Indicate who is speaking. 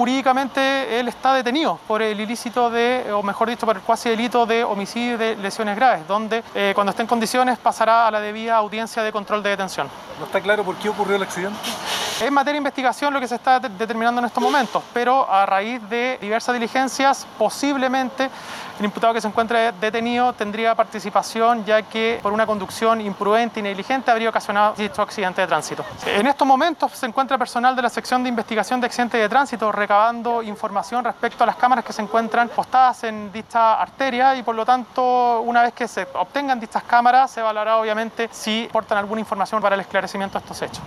Speaker 1: jurídicamente él está detenido por el ilícito de, o mejor dicho, por el cuasi delito de homicidio y de lesiones graves, donde eh, cuando esté en condiciones pasará a la debida audiencia de control de detención.
Speaker 2: ¿No está claro por qué ocurrió el accidente?
Speaker 1: Es materia de investigación lo que se está determinando en estos momentos, pero a raíz de diversas diligencias, posiblemente el imputado que se encuentre detenido tendría participación ya que por una conducción imprudente y negligente habría ocasionado dicho accidente de tránsito. En estos momentos se encuentra personal de la sección de investigación de accidentes de tránsito recabando información respecto a las cámaras que se encuentran postadas en dicha arteria y por lo tanto una vez que se obtengan dichas cámaras se evaluará obviamente si aportan alguna información para el esclarecimiento de estos hechos.